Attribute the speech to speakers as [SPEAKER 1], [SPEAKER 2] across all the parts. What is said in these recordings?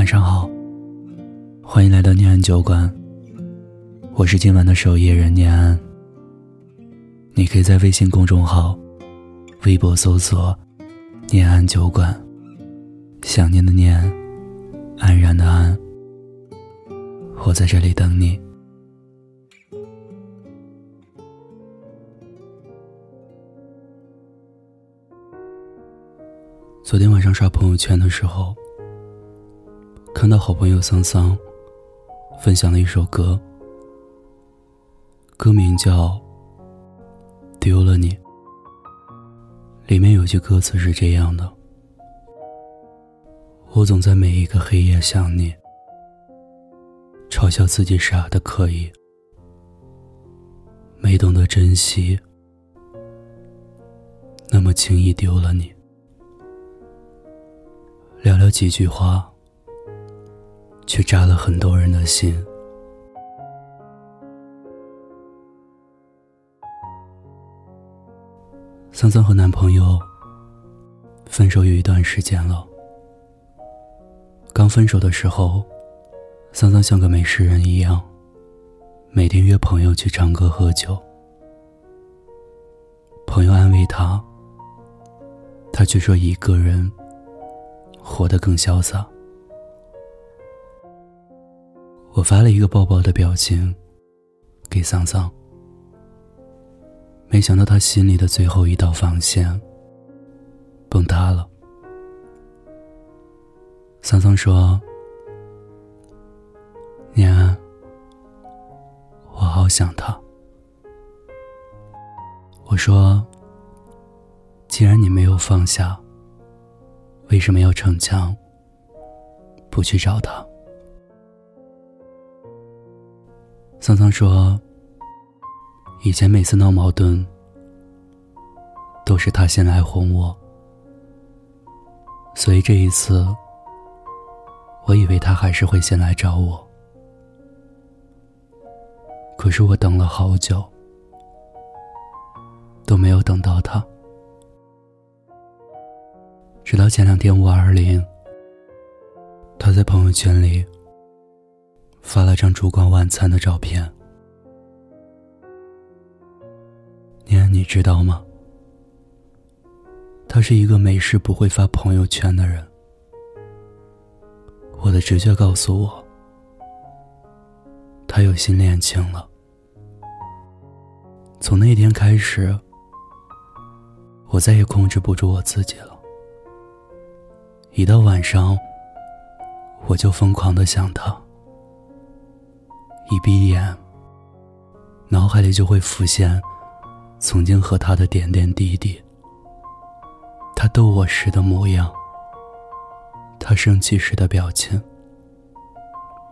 [SPEAKER 1] 晚上好，欢迎来到念安酒馆。我是今晚的守夜人念安。你可以在微信公众号、微博搜索“念安酒馆”，想念的念，安然的安。我在这里等你。昨天晚上刷朋友圈的时候，看到好朋友桑桑分享了一首歌，歌名叫《丢了你》。里面有句歌词是这样的：“我总在每一个黑夜想你，嘲笑自己傻的可以，没懂得珍惜，那么轻易丢了你。”寥寥几句话，却扎了很多人的心。桑桑和男朋友分手有一段时间了。刚分手的时候，桑桑像个没事人一样，每天约朋友去唱歌喝酒。朋友安慰他，他却说一个人。活得更潇洒。我发了一个抱抱的表情给桑桑，没想到他心里的最后一道防线崩塌了。桑桑说：“念安，我好想他。”我说：“既然你没有放下。”为什么要逞强，不去找他？桑桑说：“以前每次闹矛盾，都是他先来哄我，所以这一次，我以为他还是会先来找我。可是我等了好久，都没有等到他。”直到前两天五二零，他在朋友圈里发了张烛光晚餐的照片。念，你知道吗？他是一个没事不会发朋友圈的人。我的直觉告诉我，他有新恋情了。从那天开始，我再也控制不住我自己了。一到晚上，我就疯狂的想他。一闭眼，脑海里就会浮现曾经和他的点点滴滴。他逗我时的模样，他生气时的表情，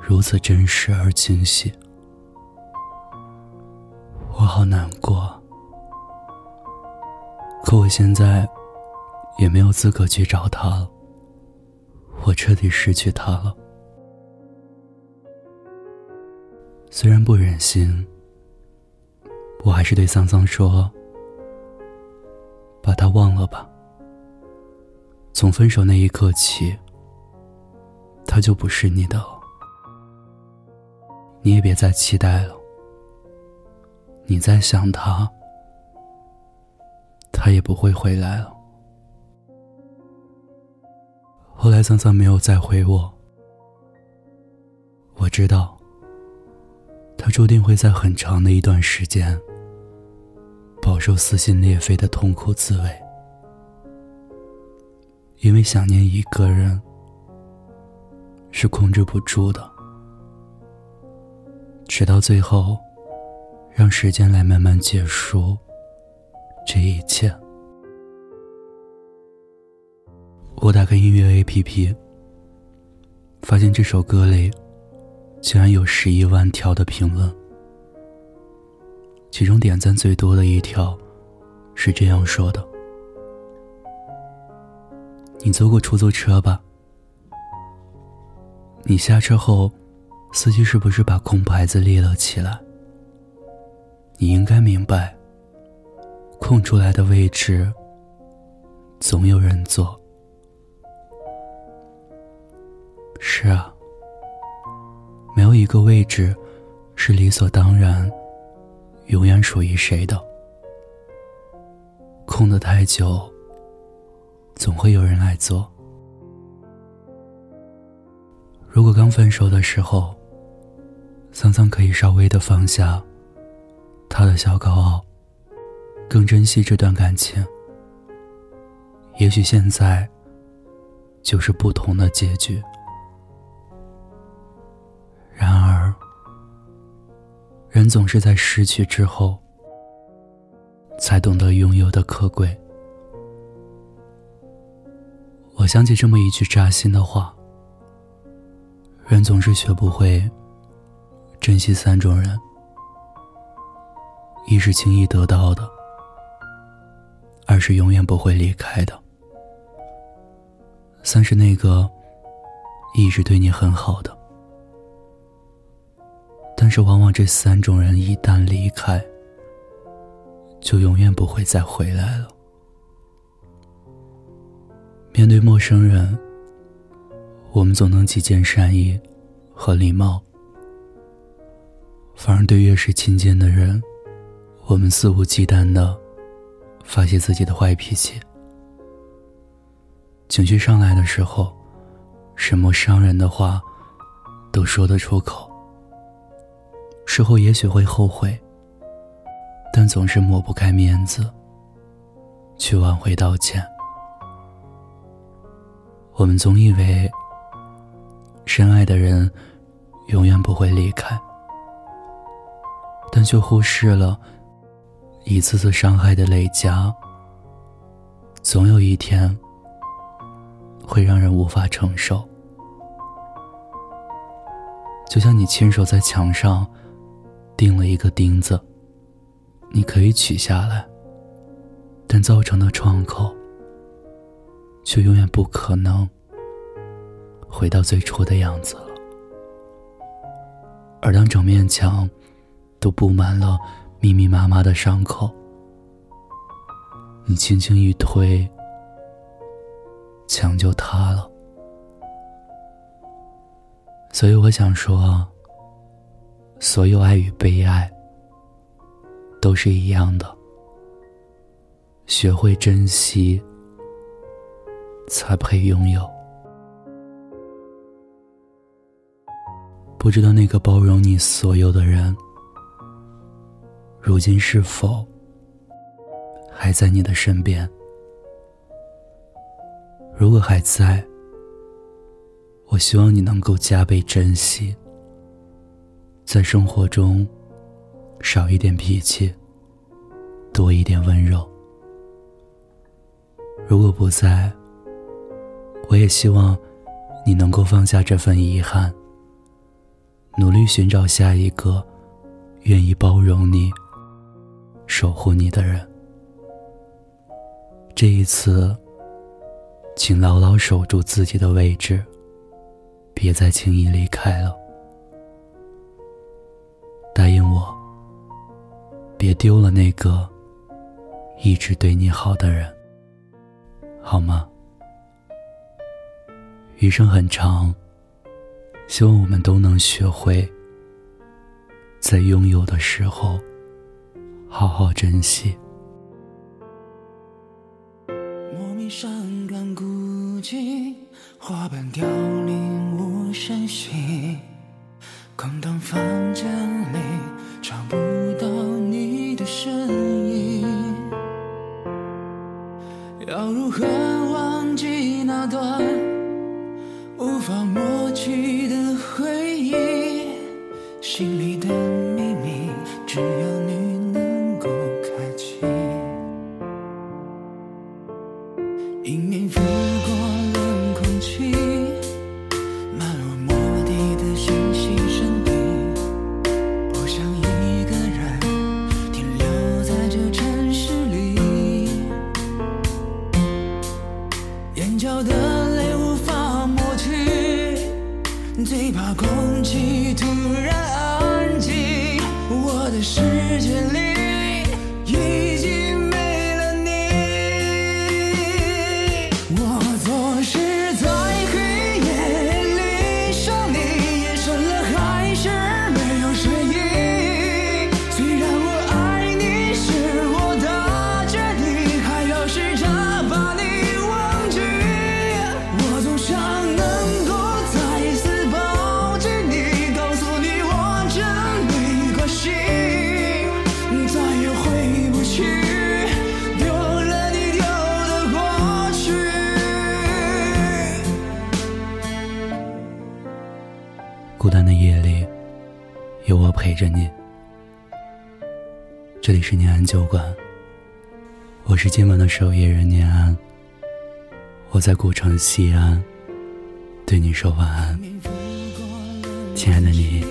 [SPEAKER 1] 如此真实而清晰。我好难过，可我现在也没有资格去找他了。我彻底失去他了。虽然不忍心，我还是对桑桑说：“把他忘了吧。从分手那一刻起，他就不是你的了。你也别再期待了。你再想他，他也不会回来了。”后来，桑桑没有再回我。我知道，他注定会在很长的一段时间饱受撕心裂肺的痛苦滋味，因为想念一个人是控制不住的，直到最后，让时间来慢慢结束这一切。我打开音乐 APP，发现这首歌里竟然有十一万条的评论，其中点赞最多的一条是这样说的：“你坐过出租车吧？你下车后，司机是不是把空牌子立了起来？你应该明白，空出来的位置总有人坐。”是啊，没有一个位置是理所当然，永远属于谁的。空的太久，总会有人来坐。如果刚分手的时候，桑桑可以稍微的放下他的小高傲，更珍惜这段感情，也许现在就是不同的结局。人总是在失去之后。才懂得拥有的可贵。我想起这么一句扎心的话：人总是学不会珍惜三种人，一是轻易得到的，二是永远不会离开的，三是那个一直对你很好的。但是，往往这三种人一旦离开，就永远不会再回来了。面对陌生人，我们总能几件善意和礼貌；反而对越是亲近的人，我们肆无忌惮的发泄自己的坏脾气。情绪上来的时候，什么伤人的话都说得出口，事后也许会后悔。但总是抹不开面子，去挽回道歉。我们总以为深爱的人永远不会离开，但却忽视了一次次伤害的累加，总有一天会让人无法承受。就像你亲手在墙上钉了一个钉子。你可以取下来，但造成的创口却永远不可能回到最初的样子了。而当整面墙都布满了密密麻麻的伤口，你轻轻一推，墙就塌了。所以我想说，所有爱与被爱。都是一样的，学会珍惜，才配拥有。不知道那个包容你所有的人，如今是否还在你的身边？如果还在，我希望你能够加倍珍惜，在生活中。少一点脾气，多一点温柔。如果不在，我也希望你能够放下这份遗憾，努力寻找下一个愿意包容你、守护你的人。这一次，请牢牢守住自己的位置，别再轻易离开了。答应我。别丢了那个一直对你好的人，好吗？余生很长，希望我们都能学会在拥有的时候好好珍惜。
[SPEAKER 2] 莫名伤感孤寂，花瓣凋零无声息，空荡房间里找不到你。的身影，要如何忘记那段无法抹去的回忆？心里的秘密，只有你角的泪无法抹去，最怕空气突然安静，我的世界里。陪着你。这里是念安酒馆，我是今晚的守夜人念安。我在古城西安，对你说晚安，亲爱的你，